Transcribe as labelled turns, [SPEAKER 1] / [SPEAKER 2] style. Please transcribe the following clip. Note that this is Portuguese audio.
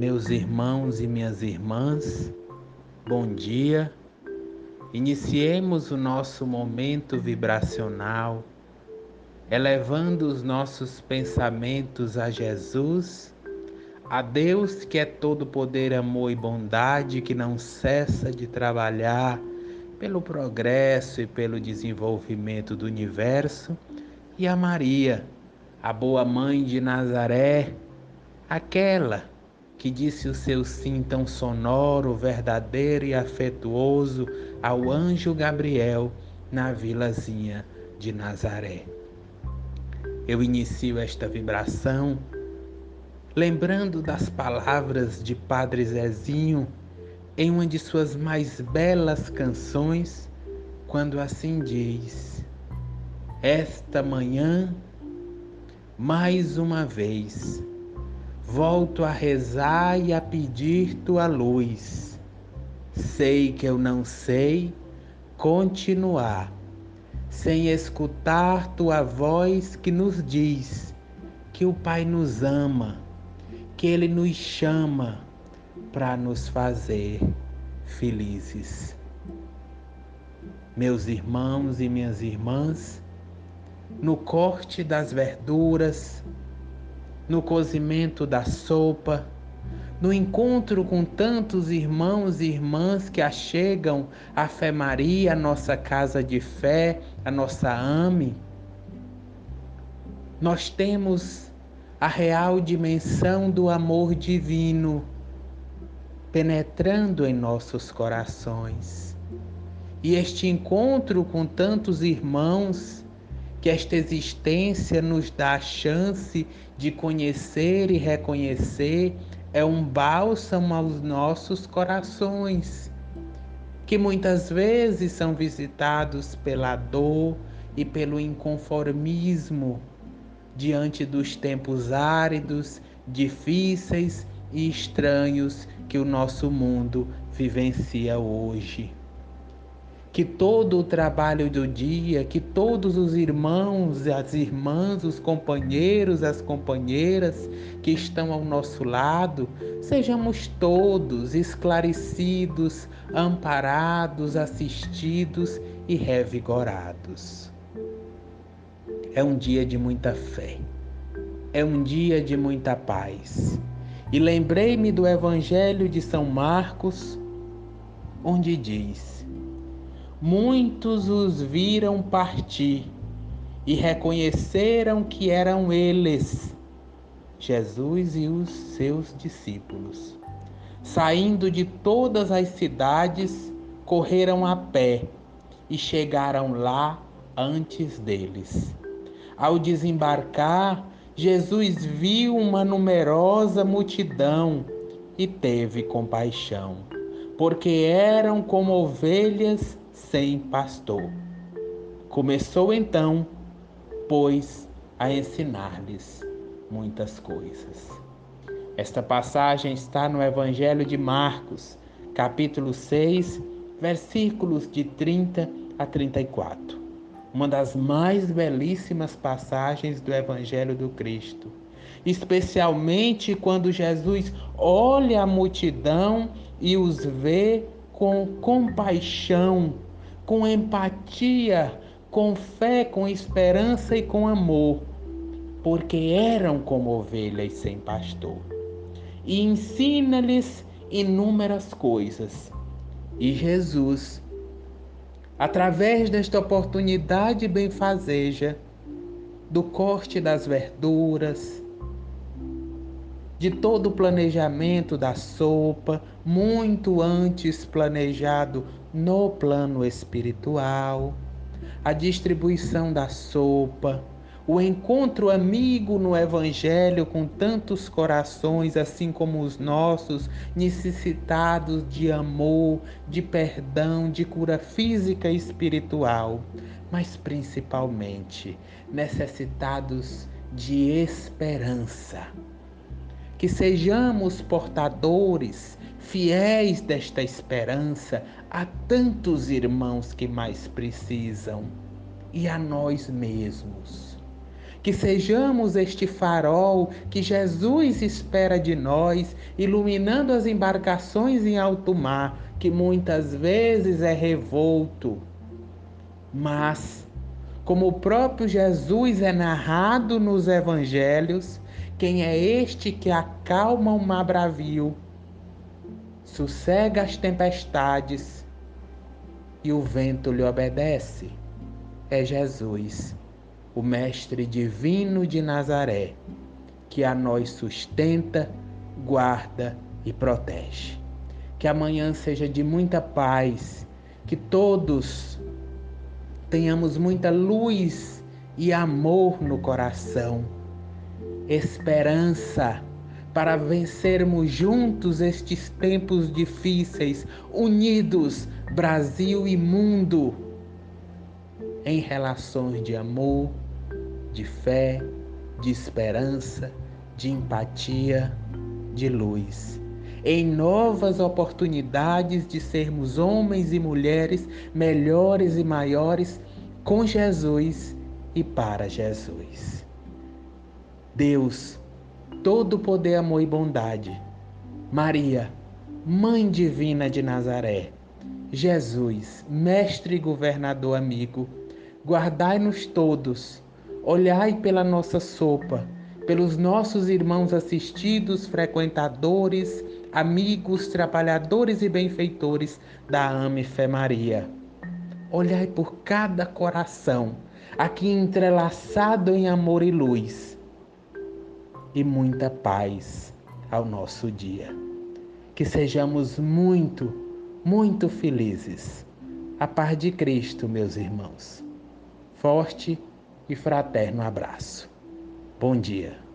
[SPEAKER 1] meus irmãos e minhas irmãs, bom dia. Iniciemos o nosso momento vibracional, elevando os nossos pensamentos a Jesus, a Deus que é todo poder, amor e bondade, que não cessa de trabalhar pelo progresso e pelo desenvolvimento do universo, e a Maria, a boa mãe de Nazaré, aquela que disse o seu sim tão sonoro, verdadeiro e afetuoso ao anjo Gabriel na vilazinha de Nazaré. Eu inicio esta vibração lembrando das palavras de Padre Zezinho em uma de suas mais belas canções, quando assim diz: Esta manhã, mais uma vez, volto a rezar e a pedir tua luz. Sei que eu não sei continuar sem escutar tua voz que nos diz que o Pai nos ama, que Ele nos chama para nos fazer felizes. Meus irmãos e minhas irmãs, no corte das verduras, no cozimento da sopa, no encontro com tantos irmãos e irmãs que achegam a Fé Maria, a nossa casa de fé, a nossa AME, nós temos a real dimensão do amor divino penetrando em nossos corações. E este encontro com tantos irmãos que esta existência nos dá a chance de conhecer e reconhecer, é um bálsamo aos nossos corações, que muitas vezes são visitados pela dor e pelo inconformismo diante dos tempos áridos, difíceis e estranhos que o nosso mundo vivencia hoje que todo o trabalho do dia, que todos os irmãos, as irmãs, os companheiros, as companheiras que estão ao nosso lado, sejamos todos esclarecidos, amparados, assistidos e revigorados. É um dia de muita fé, é um dia de muita paz. E lembrei-me do Evangelho de São Marcos, onde diz: muitos os viram partir e reconheceram que eram eles, Jesus e os seus discípulos. Saindo de todas as cidades, correram a pé e chegaram lá antes deles. Ao desembarcar, Jesus viu uma numerosa multidão e teve compaixão, porque eram como ovelhas sem pastor. Começou então, pois, a ensinar-lhes muitas coisas. Esta passagem está no Evangelho de Marcos, capítulo 6, versículos de 30 a 34. Uma das mais belíssimas passagens do Evangelho do Cristo, especialmente quando Jesus olha a multidão e os vê com compaixão com empatia, com fé, com esperança e com amor, porque eram como ovelhas sem pastor. E ensina-lhes inúmeras coisas. E Jesus, através desta oportunidade benfazeja, do corte das verduras, de todo o planejamento da sopa, muito antes planejado no plano espiritual, a distribuição da sopa, o encontro amigo no Evangelho com tantos corações, assim como os nossos, necessitados de amor, de perdão, de cura física e espiritual, mas principalmente necessitados de esperança. Que sejamos portadores fiéis desta esperança a tantos irmãos que mais precisam e a nós mesmos. que sejamos este farol que Jesus espera de nós, iluminando as embarcações em alto mar, que muitas vezes é revolto. Mas, como o próprio Jesus é narrado nos evangelhos, quem é este que acalma o mar bravio, sossega as tempestades e o vento lhe obedece? É Jesus o Mestre Divino de Nazaré, que a nós sustenta, guarda e protege. Que amanhã seja de muita paz, que todos tenhamos muita luz e amor no coração, esperança para vencermos juntos estes tempos difíceis, unidos, Brasil e mundo em relações de amor, de fé, de esperança, de empatia, de luz. Em novas oportunidades de sermos homens e mulheres melhores e maiores com Jesus e para Jesus. Deus, todo poder, amor e bondade. Maria, Mãe Divina de Nazaré. Jesus, Mestre e Governador amigo guardai-nos todos, olhai pela nossa sopa, pelos nossos irmãos assistidos, frequentadores, amigos, trabalhadores e benfeitores da Ame Fé Maria. Olhai por cada coração, aqui entrelaçado em amor e luz, e muita paz ao nosso dia. Que sejamos muito, muito felizes. A paz de Cristo, meus irmãos. Forte e fraterno abraço. Bom dia.